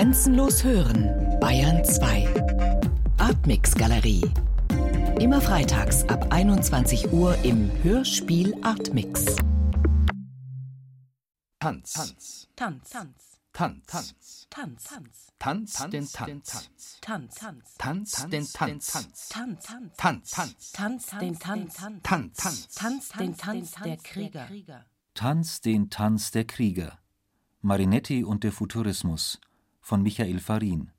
Grenzenlos hören, Bayern 2. Artmix Galerie. Immer freitags ab 21 Uhr im Hörspiel Artmix. Tanz. Tanz. Tanz. Tanz. Tanz. Tanz. Tanz. Tanz den Tanz. Tanz. Tanz Tanz. den Tanz. Tanz. Tanz. Tanz den Tanz. Tanz. Tanz den Tanz der Krieger. Tanz den Tanz der Krieger. Marinetti und der Futurismus von Michael Farin.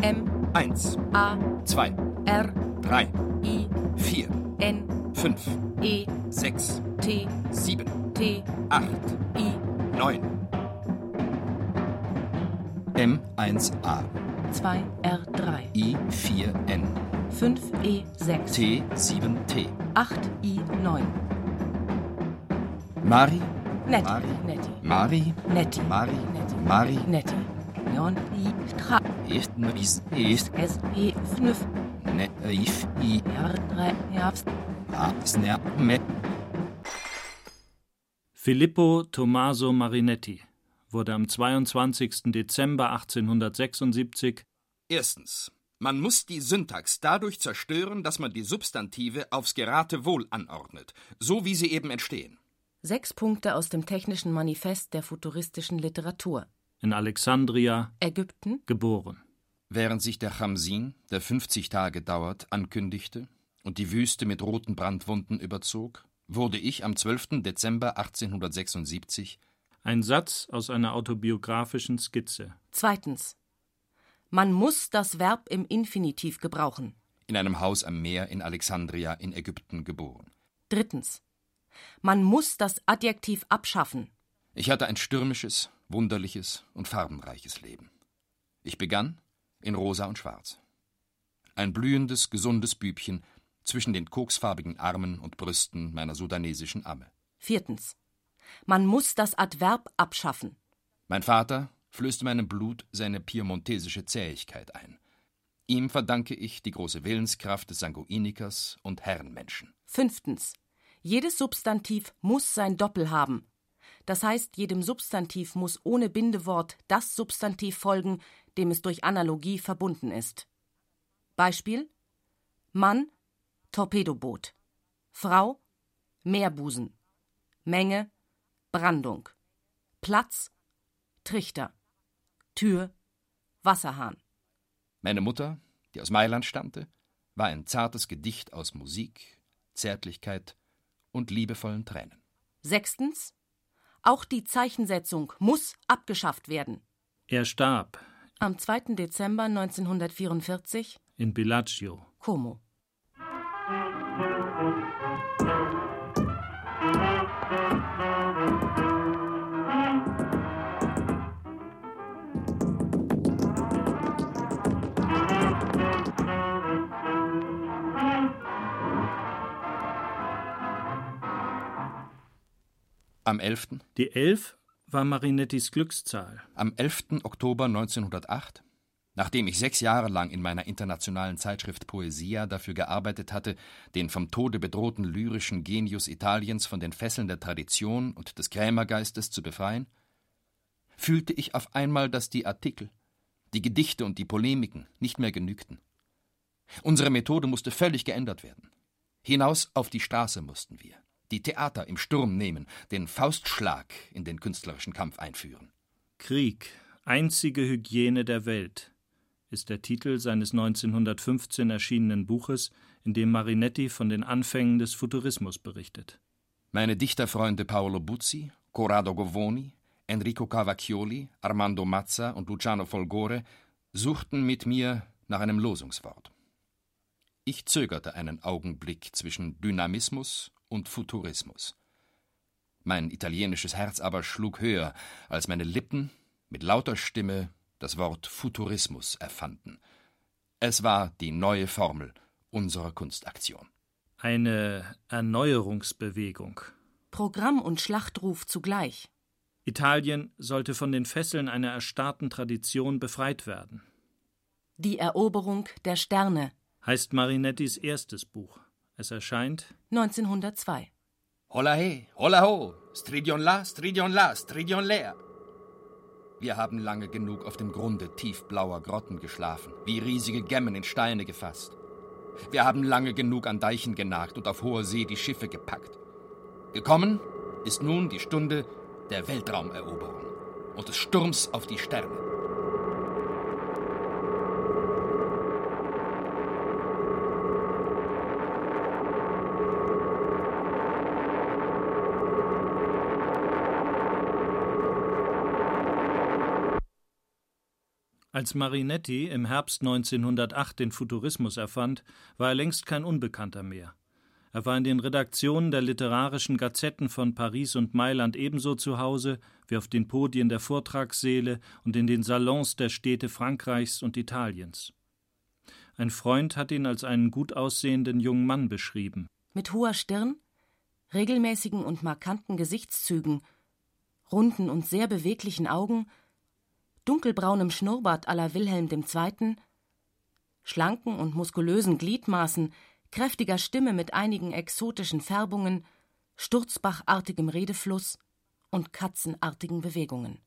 M 1, A 2, R 3, I 4, N 5, E 6, T 7, T 8, I 9. M1A, 2 R 3 I4N, 5 E 6 T7T. 8 I 9 Mari, Netti. Mari. Netti. Mari, Netti. Mari, Netti. Mari. Netti. Jon I Tra Ist mis, ist S E 5 ne, if, i, R 3 Herbst a, sner, me. Filippo Tommaso Marinetti wurde am 22. Dezember 1876 Erstens. Man muss die Syntax dadurch zerstören, dass man die Substantive aufs Geratewohl anordnet, so wie sie eben entstehen. Sechs Punkte aus dem Technischen Manifest der futuristischen Literatur. in Alexandria Ägypten, geboren. Während sich der Chamsin, der 50 Tage dauert, ankündigte und die Wüste mit roten Brandwunden überzog, wurde ich am 12. Dezember 1876 Ein Satz aus einer autobiografischen Skizze. Zweitens. Man muss das Verb im Infinitiv gebrauchen. in einem Haus am Meer in Alexandria in Ägypten geboren. Drittens. Man muss das Adjektiv abschaffen. Ich hatte ein stürmisches, wunderliches und farbenreiches Leben. Ich begann in rosa und schwarz. Ein blühendes, gesundes Bübchen zwischen den koksfarbigen Armen und Brüsten meiner sudanesischen Amme. Viertens. Man muss das Adverb abschaffen. Mein Vater flößte meinem Blut seine piemontesische Zähigkeit ein. Ihm verdanke ich die große Willenskraft des Sanguinikers und Herrenmenschen. Fünftens. Jedes Substantiv muss sein Doppel haben. Das heißt, jedem Substantiv muss ohne Bindewort das Substantiv folgen, dem es durch Analogie verbunden ist. Beispiel Mann Torpedoboot Frau Meerbusen. Menge Brandung. Platz Trichter. Tür Wasserhahn. Meine Mutter, die aus Mailand stammte, war ein zartes Gedicht aus Musik, Zärtlichkeit und liebevollen Tränen. Sechstens. Auch die Zeichensetzung muss abgeschafft werden. Er starb Am 2. Dezember 1944 in Bellagio. Como. Am 11. Die Elf war Marinettis Glückszahl. Am 11. Oktober 1908, nachdem ich sechs Jahre lang in meiner internationalen Zeitschrift Poesia dafür gearbeitet hatte, den vom Tode bedrohten lyrischen Genius Italiens von den Fesseln der Tradition und des Krämergeistes zu befreien, fühlte ich auf einmal, dass die Artikel, die Gedichte und die Polemiken nicht mehr genügten. Unsere Methode musste völlig geändert werden. Hinaus auf die Straße mussten wir, die Theater im Sturm nehmen, den Faustschlag in den künstlerischen Kampf einführen. Krieg, einzige Hygiene der Welt, ist der Titel seines 1915 erschienenen Buches, in dem Marinetti von den Anfängen des Futurismus berichtet. Meine Dichterfreunde Paolo Buzzi, Corrado Govoni, Enrico Cavacchioli, Armando Mazza und Luciano Folgore suchten mit mir nach einem Losungswort. Ich zögerte einen Augenblick zwischen Dynamismus und Futurismus. Mein italienisches Herz aber schlug höher, als meine Lippen mit lauter Stimme das Wort Futurismus erfanden. Es war die neue Formel unserer Kunstaktion. Eine Erneuerungsbewegung. Programm und Schlachtruf zugleich. Italien sollte von den Fesseln einer erstarrten Tradition befreit werden, Die Eroberung der Sterne heißt Marinettis erstes Buch. Es erscheint 1902. Holla he, holla ho, Stridion la, Stridion la, Stridion leer. Wir haben lange genug auf dem Grunde tiefblauer Grotten geschlafen, wie riesige Gemmen in Steine gefasst. Wir haben lange genug an Deichen genagt und auf hoher See die Schiffe gepackt. Gekommen ist nun die Stunde der Weltraumeroberung und des Sturms auf die Sterne. Als Marinetti im Herbst 1908 den Futurismus erfand, war er längst kein Unbekannter mehr. Er war in den Redaktionen der literarischen Gazetten von Paris und Mailand ebenso zu Hause wie auf den Podien der Vortragssäle und in den Salons der Städte Frankreichs und Italiens. Ein Freund hat ihn als einen gut aussehenden jungen Mann beschrieben. Mit hoher Stirn, regelmäßigen und markanten Gesichtszügen, runden und sehr beweglichen Augen dunkelbraunem Schnurrbart aller Wilhelm II., schlanken und muskulösen Gliedmaßen, kräftiger Stimme mit einigen exotischen Färbungen, sturzbachartigem Redefluss und katzenartigen Bewegungen.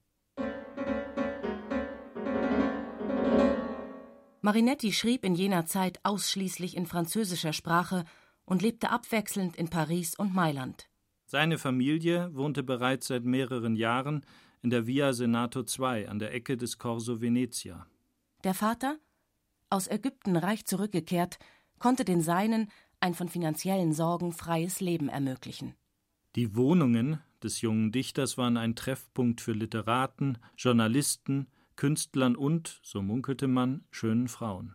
Marinetti schrieb in jener Zeit ausschließlich in französischer Sprache und lebte abwechselnd in Paris und Mailand. Seine Familie wohnte bereits seit mehreren Jahren in der Via Senato II an der Ecke des Corso Venezia. Der Vater, aus Ägypten reich zurückgekehrt, konnte den Seinen ein von finanziellen Sorgen freies Leben ermöglichen. Die Wohnungen des jungen Dichters waren ein Treffpunkt für Literaten, Journalisten, Künstlern und, so munkelte man, schönen Frauen.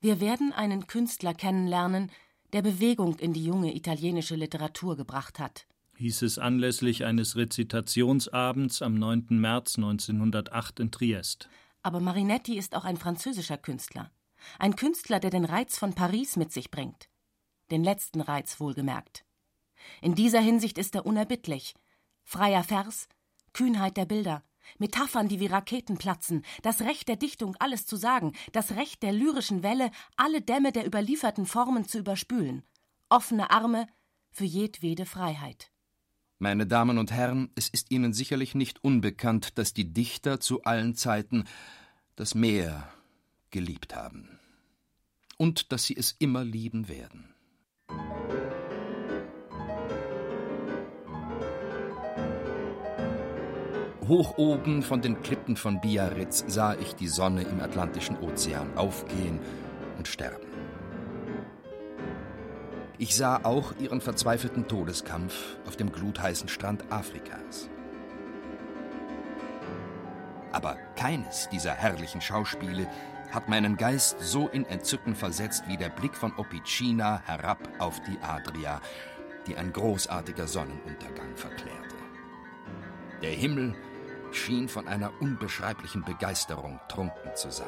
Wir werden einen Künstler kennenlernen, der Bewegung in die junge italienische Literatur gebracht hat. Hieß es anlässlich eines Rezitationsabends am 9. März 1908 in Triest. Aber Marinetti ist auch ein französischer Künstler. Ein Künstler, der den Reiz von Paris mit sich bringt. Den letzten Reiz wohlgemerkt. In dieser Hinsicht ist er unerbittlich. Freier Vers, Kühnheit der Bilder, Metaphern, die wie Raketen platzen, das Recht der Dichtung, alles zu sagen, das Recht der lyrischen Welle, alle Dämme der überlieferten Formen zu überspülen, offene Arme für jedwede Freiheit. Meine Damen und Herren, es ist Ihnen sicherlich nicht unbekannt, dass die Dichter zu allen Zeiten das Meer geliebt haben und dass sie es immer lieben werden. Hoch oben von den Klippen von Biarritz sah ich die Sonne im Atlantischen Ozean aufgehen und sterben. Ich sah auch ihren verzweifelten Todeskampf auf dem glutheißen Strand Afrikas. Aber keines dieser herrlichen Schauspiele hat meinen Geist so in Entzücken versetzt wie der Blick von Opicina herab auf die Adria, die ein großartiger Sonnenuntergang verklärte. Der Himmel schien von einer unbeschreiblichen Begeisterung trunken zu sein,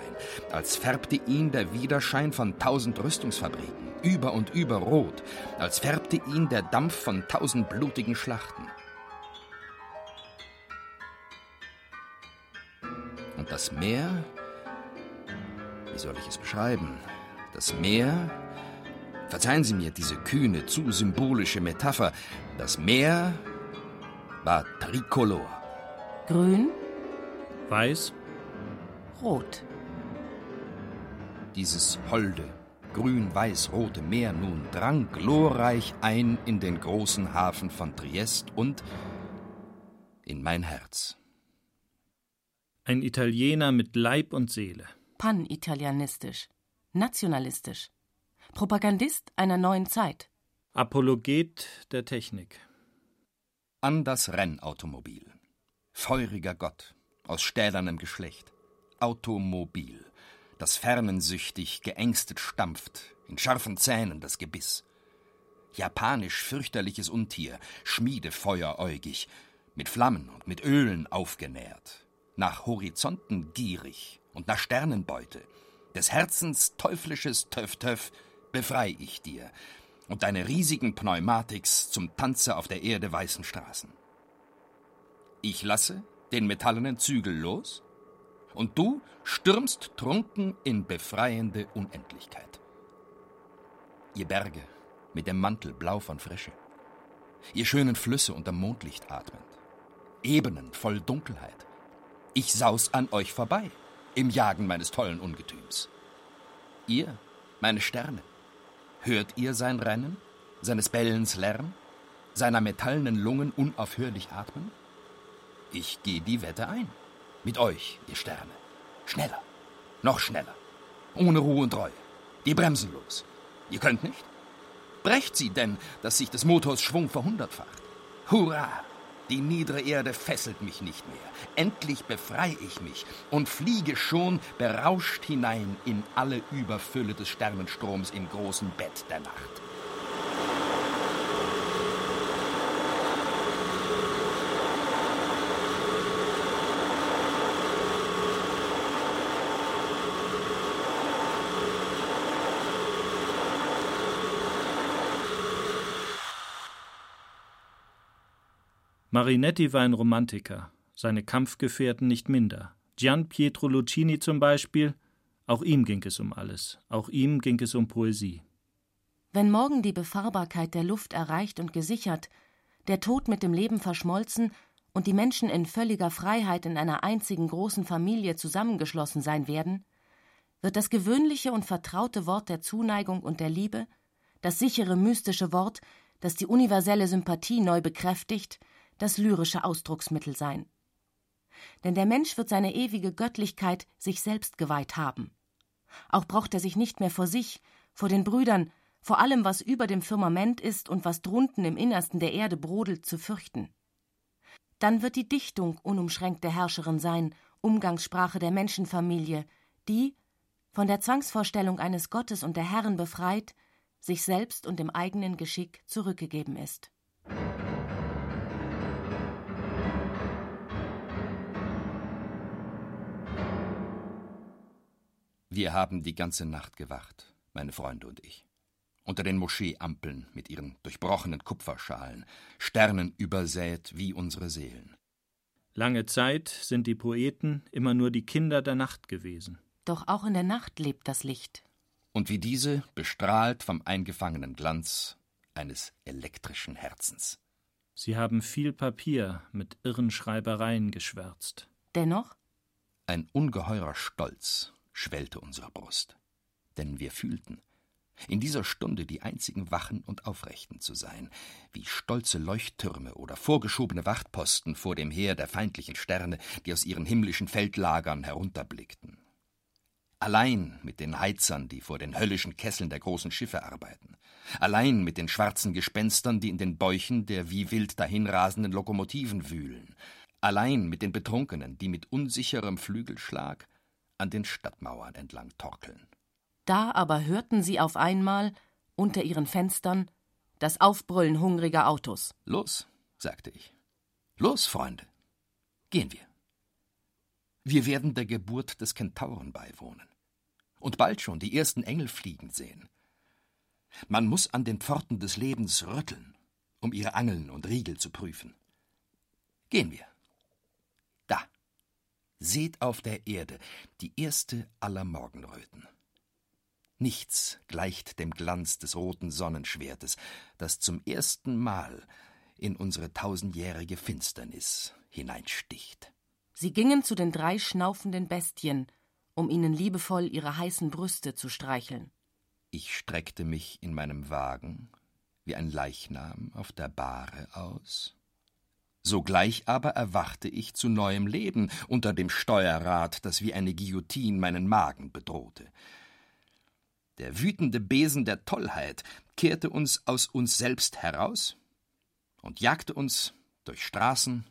als färbte ihn der Widerschein von tausend Rüstungsfabriken, über und über rot, als färbte ihn der Dampf von tausend blutigen Schlachten. Und das Meer, wie soll ich es beschreiben? Das Meer, verzeihen Sie mir diese kühne, zu symbolische Metapher, das Meer war tricolor. Grün, Weiß, rot. Dieses holde, grün-weiß-rote Meer nun drang glorreich ein in den großen Hafen von Triest und in mein Herz. ein Italiener mit Leib und Seele. Panitalianistisch, nationalistisch, Propagandist einer neuen Zeit. Apologet der Technik. An das Rennautomobil. Feuriger Gott, aus stählernem Geschlecht. Automobil, das fernensüchtig geängstet stampft, in scharfen Zähnen das Gebiss. Japanisch fürchterliches Untier, schmiedefeueräugig, mit Flammen und mit Ölen aufgenährt, nach Horizonten gierig und nach Sternenbeute, des Herzens teuflisches Töff-Töff befrei ich dir und deine riesigen Pneumatiks zum Tanze auf der Erde weißen Straßen. Ich lasse den metallenen Zügel los und du stürmst trunken in befreiende Unendlichkeit. Ihr Berge mit dem Mantel blau von Frische. Ihr schönen Flüsse unter Mondlicht atmend. Ebenen voll Dunkelheit. Ich saus an euch vorbei im Jagen meines tollen Ungetüms. Ihr, meine Sterne, hört ihr sein Rennen, seines Bellens Lärm, seiner metallenen Lungen unaufhörlich atmen? Ich gehe die Wette ein. Mit euch, ihr Sterne. Schneller. Noch schneller. Ohne Ruhe und Reue. Die Bremsen los. Ihr könnt nicht? Brecht sie denn, dass sich des Motors Schwung verhundertfacht. Hurra! Die niedere Erde fesselt mich nicht mehr. Endlich befreie ich mich und fliege schon berauscht hinein in alle Überfülle des Sternenstroms im großen Bett der Nacht. Marinetti war ein Romantiker, seine Kampfgefährten nicht minder. Gian Pietro Lucchini zum Beispiel, auch ihm ging es um alles, auch ihm ging es um Poesie. Wenn morgen die Befahrbarkeit der Luft erreicht und gesichert, der Tod mit dem Leben verschmolzen und die Menschen in völliger Freiheit in einer einzigen großen Familie zusammengeschlossen sein werden, wird das gewöhnliche und vertraute Wort der Zuneigung und der Liebe, das sichere mystische Wort, das die universelle Sympathie neu bekräftigt, das lyrische Ausdrucksmittel sein. Denn der Mensch wird seine ewige Göttlichkeit sich selbst geweiht haben. Auch braucht er sich nicht mehr vor sich, vor den Brüdern, vor allem, was über dem Firmament ist und was drunten im Innersten der Erde brodelt, zu fürchten. Dann wird die Dichtung unumschränkte Herrscherin sein, Umgangssprache der Menschenfamilie, die, von der Zwangsvorstellung eines Gottes und der Herren befreit, sich selbst und dem eigenen Geschick zurückgegeben ist. Wir haben die ganze Nacht gewacht, meine Freunde und ich. Unter den Moscheeampeln mit ihren durchbrochenen Kupferschalen, Sternen übersät wie unsere Seelen. Lange Zeit sind die Poeten immer nur die Kinder der Nacht gewesen. Doch auch in der Nacht lebt das Licht. Und wie diese bestrahlt vom eingefangenen Glanz eines elektrischen Herzens. Sie haben viel Papier mit irren Schreibereien geschwärzt. Dennoch? Ein ungeheurer Stolz schwellte unsere Brust. Denn wir fühlten, in dieser Stunde die einzigen Wachen und Aufrechten zu sein, wie stolze Leuchttürme oder vorgeschobene Wachtposten vor dem Heer der feindlichen Sterne, die aus ihren himmlischen Feldlagern herunterblickten. Allein mit den Heizern, die vor den höllischen Kesseln der großen Schiffe arbeiten. Allein mit den schwarzen Gespenstern, die in den Bäuchen der wie wild dahinrasenden Lokomotiven wühlen. Allein mit den Betrunkenen, die mit unsicherem Flügelschlag an den Stadtmauern entlang torkeln. Da aber hörten sie auf einmal, unter ihren Fenstern, das Aufbrüllen hungriger Autos. Los, sagte ich. Los, Freunde. Gehen wir. Wir werden der Geburt des Kentauren beiwohnen und bald schon die ersten Engel fliegen sehen. Man muss an den Pforten des Lebens rütteln, um ihre Angeln und Riegel zu prüfen. Gehen wir. Seht auf der Erde die erste aller Morgenröten. Nichts gleicht dem Glanz des roten Sonnenschwertes, das zum ersten Mal in unsere tausendjährige Finsternis hineinsticht. Sie gingen zu den drei schnaufenden Bestien, um ihnen liebevoll ihre heißen Brüste zu streicheln. Ich streckte mich in meinem Wagen wie ein Leichnam auf der Bahre aus Sogleich aber erwachte ich zu neuem Leben unter dem Steuerrad, das wie eine Guillotine meinen Magen bedrohte. Der wütende Besen der Tollheit kehrte uns aus uns selbst heraus und jagte uns durch Straßen,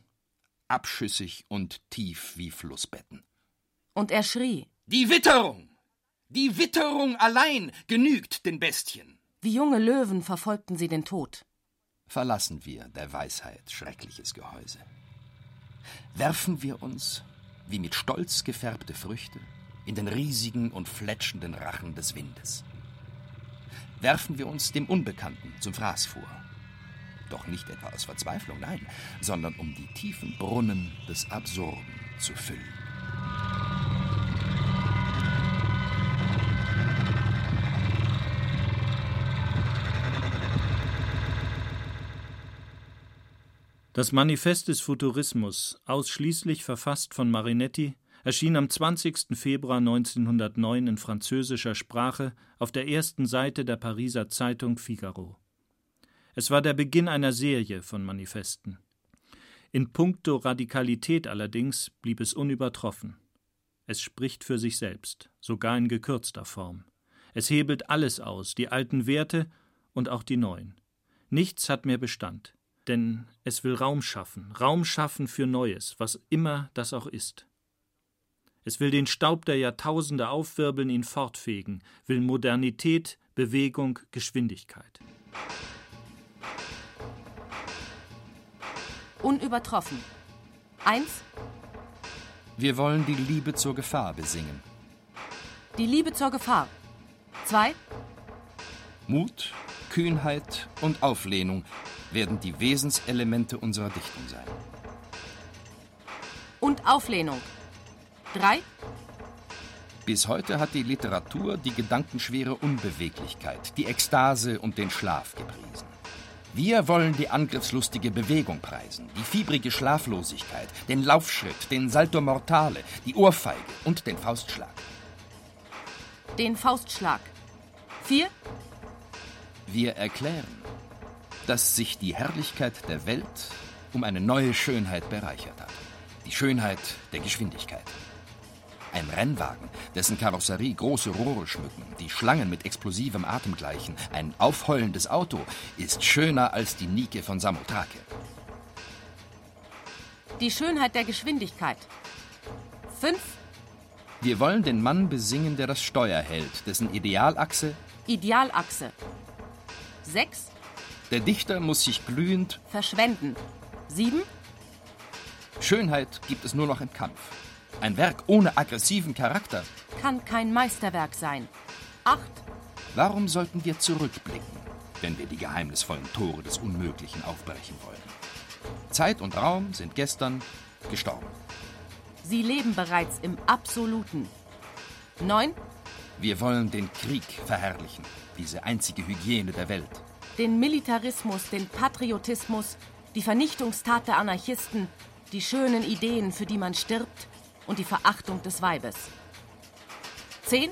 abschüssig und tief wie Flussbetten. Und er schrie: Die Witterung! Die Witterung allein genügt den Bestien! Wie junge Löwen verfolgten sie den Tod verlassen wir der Weisheit schreckliches Gehäuse. Werfen wir uns, wie mit Stolz gefärbte Früchte, in den riesigen und fletschenden Rachen des Windes. Werfen wir uns dem Unbekannten zum Fraß vor. Doch nicht etwa aus Verzweiflung, nein, sondern um die tiefen Brunnen des Absurden zu füllen. Das Manifest des Futurismus, ausschließlich verfasst von Marinetti, erschien am 20. Februar 1909 in französischer Sprache auf der ersten Seite der Pariser Zeitung Figaro. Es war der Beginn einer Serie von Manifesten. In puncto Radikalität allerdings blieb es unübertroffen. Es spricht für sich selbst, sogar in gekürzter Form. Es hebelt alles aus, die alten Werte und auch die neuen. Nichts hat mehr Bestand denn es will Raum schaffen, Raum schaffen für Neues, was immer das auch ist. Es will den Staub der Jahrtausende aufwirbeln, ihn fortfegen, will Modernität, Bewegung, Geschwindigkeit. Unübertroffen. Eins. Wir wollen die Liebe zur Gefahr besingen. Die Liebe zur Gefahr. Zwei. Mut, Kühnheit und Auflehnung werden die Wesenselemente unserer Dichtung sein. Und Auflehnung. Drei. Bis heute hat die Literatur die gedankenschwere Unbeweglichkeit, die Ekstase und den Schlaf gepriesen. Wir wollen die angriffslustige Bewegung preisen, die fiebrige Schlaflosigkeit, den Laufschritt, den Salto Mortale, die Ohrfeige und den Faustschlag. Den Faustschlag. Vier. Wir erklären, dass sich die Herrlichkeit der Welt um eine neue Schönheit bereichert hat. Die Schönheit der Geschwindigkeit. Ein Rennwagen, dessen Karosserie große Rohre schmücken, die Schlangen mit explosivem Atem gleichen, ein aufheulendes Auto, ist schöner als die Nike von Samothrake. Die Schönheit der Geschwindigkeit. Fünf. Wir wollen den Mann besingen, der das Steuer hält, dessen Idealachse. Idealachse. Sechs. Der Dichter muss sich glühend verschwenden. Sieben. Schönheit gibt es nur noch im Kampf. Ein Werk ohne aggressiven Charakter kann kein Meisterwerk sein. Acht. Warum sollten wir zurückblicken, wenn wir die geheimnisvollen Tore des Unmöglichen aufbrechen wollen? Zeit und Raum sind gestern gestorben. Sie leben bereits im Absoluten. Neun. Wir wollen den Krieg verherrlichen, diese einzige Hygiene der Welt den Militarismus, den Patriotismus, die Vernichtungstat der Anarchisten, die schönen Ideen, für die man stirbt, und die Verachtung des Weibes. Zehn.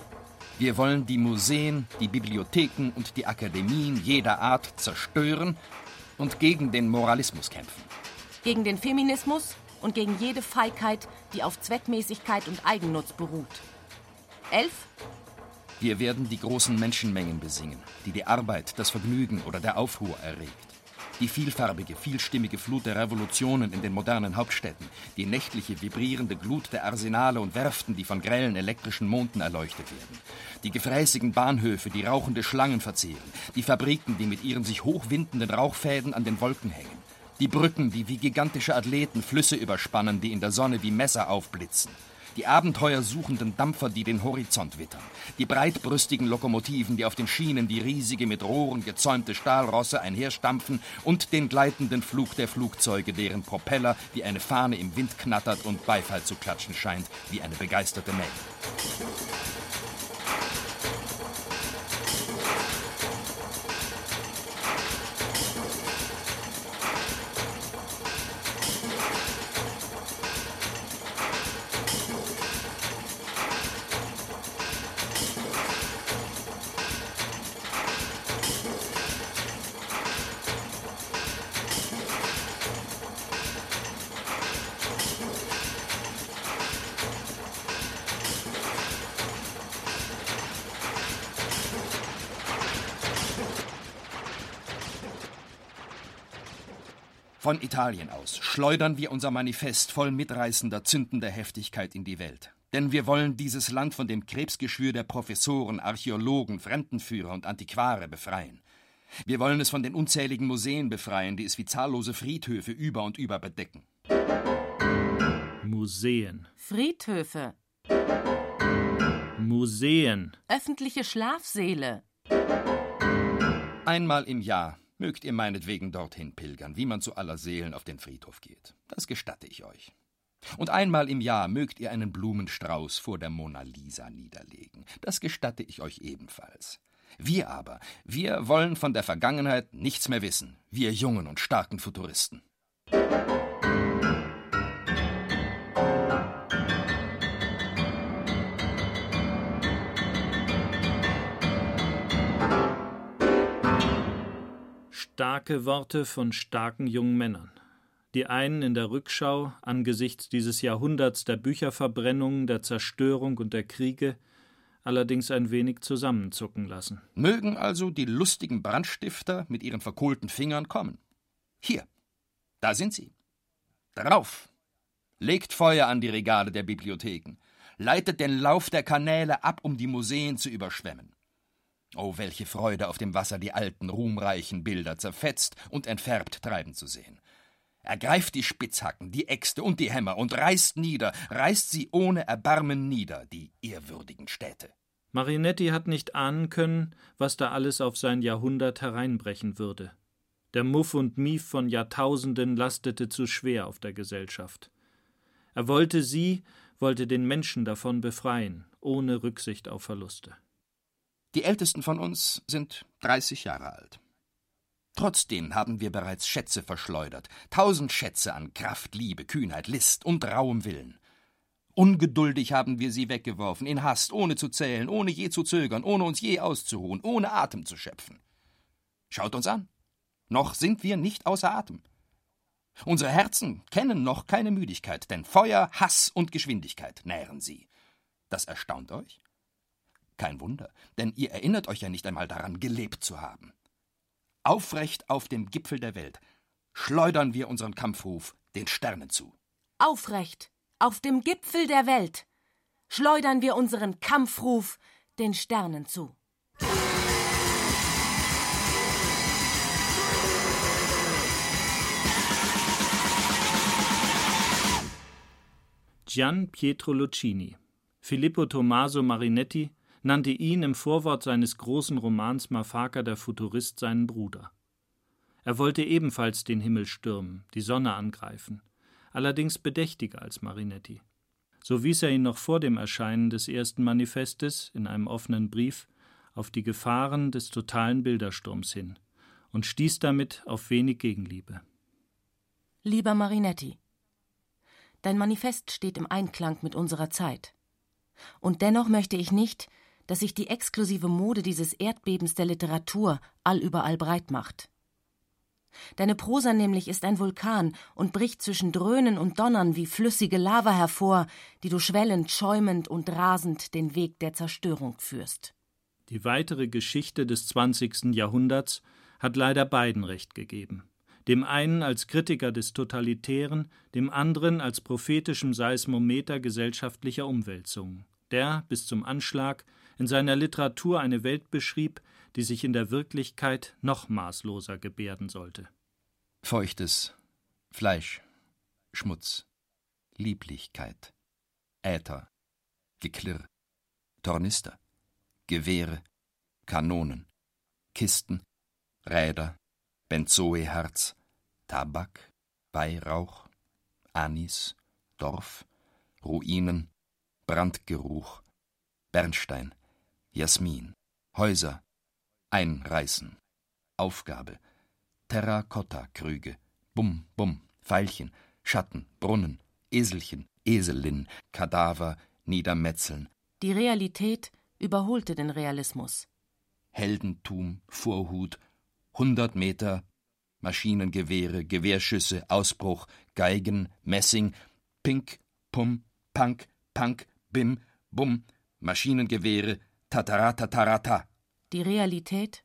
Wir wollen die Museen, die Bibliotheken und die Akademien jeder Art zerstören und gegen den Moralismus kämpfen. Gegen den Feminismus und gegen jede Feigheit, die auf Zweckmäßigkeit und Eigennutz beruht. Elf. Wir werden die großen Menschenmengen besingen, die die Arbeit, das Vergnügen oder der Aufruhr erregt. Die vielfarbige, vielstimmige Flut der Revolutionen in den modernen Hauptstädten, die nächtliche, vibrierende Glut der Arsenale und Werften, die von grellen elektrischen Monden erleuchtet werden. Die gefräßigen Bahnhöfe, die rauchende Schlangen verzehren. Die Fabriken, die mit ihren sich hochwindenden Rauchfäden an den Wolken hängen. Die Brücken, die wie gigantische Athleten Flüsse überspannen, die in der Sonne wie Messer aufblitzen die abenteuersuchenden Dampfer, die den Horizont wittern, die breitbrüstigen Lokomotiven, die auf den Schienen wie riesige mit Rohren gezäumte Stahlrosse einherstampfen und den gleitenden Flug der Flugzeuge, deren Propeller wie eine Fahne im Wind knattert und Beifall zu klatschen scheint, wie eine begeisterte Menge. Von Italien aus schleudern wir unser Manifest voll mitreißender, zündender Heftigkeit in die Welt. Denn wir wollen dieses Land von dem Krebsgeschwür der Professoren, Archäologen, Fremdenführer und Antiquare befreien. Wir wollen es von den unzähligen Museen befreien, die es wie zahllose Friedhöfe über und über bedecken. Museen. Friedhöfe. Museen. Öffentliche Schlafsäle. Einmal im Jahr Mögt ihr meinetwegen dorthin pilgern, wie man zu aller Seelen auf den Friedhof geht. Das gestatte ich euch. Und einmal im Jahr mögt ihr einen Blumenstrauß vor der Mona Lisa niederlegen. Das gestatte ich euch ebenfalls. Wir aber, wir wollen von der Vergangenheit nichts mehr wissen, wir jungen und starken Futuristen. Starke Worte von starken jungen Männern. Die einen in der Rückschau angesichts dieses Jahrhunderts der Bücherverbrennung, der Zerstörung und der Kriege allerdings ein wenig zusammenzucken lassen. Mögen also die lustigen Brandstifter mit ihren verkohlten Fingern kommen. Hier, da sind sie. Drauf! Legt Feuer an die Regale der Bibliotheken. Leitet den Lauf der Kanäle ab, um die Museen zu überschwemmen. Oh, welche Freude auf dem Wasser die alten, ruhmreichen Bilder zerfetzt und entfärbt treiben zu sehen. Ergreift die Spitzhacken, die Äxte und die Hämmer und reißt nieder, reißt sie ohne Erbarmen nieder, die ehrwürdigen Städte. Marinetti hat nicht ahnen können, was da alles auf sein Jahrhundert hereinbrechen würde. Der Muff und Mief von Jahrtausenden lastete zu schwer auf der Gesellschaft. Er wollte sie, wollte den Menschen davon befreien, ohne Rücksicht auf Verluste. Die ältesten von uns sind 30 Jahre alt. Trotzdem haben wir bereits Schätze verschleudert, tausend Schätze an Kraft, Liebe, Kühnheit, List und rauem Willen. Ungeduldig haben wir sie weggeworfen, in Hast, ohne zu zählen, ohne je zu zögern, ohne uns je auszuruhen, ohne Atem zu schöpfen. Schaut uns an. Noch sind wir nicht außer Atem. Unsere Herzen kennen noch keine Müdigkeit, denn Feuer, Hass und Geschwindigkeit nähren sie. Das erstaunt euch? Kein Wunder, denn ihr erinnert euch ja nicht einmal daran, gelebt zu haben. Aufrecht auf dem Gipfel der Welt schleudern wir unseren Kampfruf den Sternen zu. Aufrecht auf dem Gipfel der Welt schleudern wir unseren Kampfruf den Sternen zu. Gian Pietro Lucchini, Filippo Tommaso Marinetti nannte ihn im Vorwort seines großen Romans Mafaka der Futurist seinen Bruder. Er wollte ebenfalls den Himmel stürmen, die Sonne angreifen, allerdings bedächtiger als Marinetti. So wies er ihn noch vor dem Erscheinen des ersten Manifestes in einem offenen Brief auf die Gefahren des totalen Bildersturms hin und stieß damit auf wenig Gegenliebe. Lieber Marinetti, dein Manifest steht im Einklang mit unserer Zeit. Und dennoch möchte ich nicht, dass sich die exklusive Mode dieses Erdbebens der Literatur allüberall breit macht. Deine Prosa nämlich ist ein Vulkan und bricht zwischen Dröhnen und Donnern wie flüssige Lava hervor, die du schwellend, schäumend und rasend den Weg der Zerstörung führst. Die weitere Geschichte des 20. Jahrhunderts hat leider beiden recht gegeben. Dem einen als Kritiker des Totalitären, dem anderen als prophetischem Seismometer gesellschaftlicher Umwälzungen, der bis zum Anschlag in seiner Literatur eine Welt beschrieb, die sich in der Wirklichkeit noch maßloser gebärden sollte. Feuchtes Fleisch, Schmutz, Lieblichkeit, Äther, Geklirr, Tornister, Gewehre, Kanonen, Kisten, Räder, Benzoeharz, Tabak, Weihrauch, Anis, Dorf, Ruinen, Brandgeruch, Bernstein, Jasmin, Häuser, Einreißen, Aufgabe, Terrakotta-Krüge, Bum, Bum, Veilchen, Schatten, Brunnen, Eselchen, Eselin, Kadaver, Niedermetzeln. Die Realität überholte den Realismus. Heldentum, Vorhut, hundert Meter, Maschinengewehre, Gewehrschüsse, Ausbruch, Geigen, Messing, Pink, Pum, Pank, Pank, Bim, Bum, Maschinengewehre, Tataratatarata. Die Realität?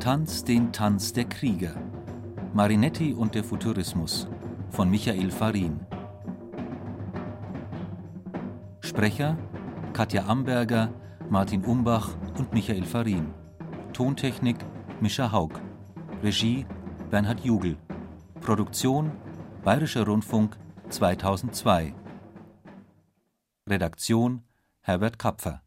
Tanz den Tanz der Krieger. Marinetti und der Futurismus von Michael Farin. Sprecher Katja Amberger, Martin Umbach und Michael Farin. Tontechnik Mischa Haug. Regie Bernhard Jugel. Produktion Bayerischer Rundfunk 2002. Redaktion Herbert Kapfer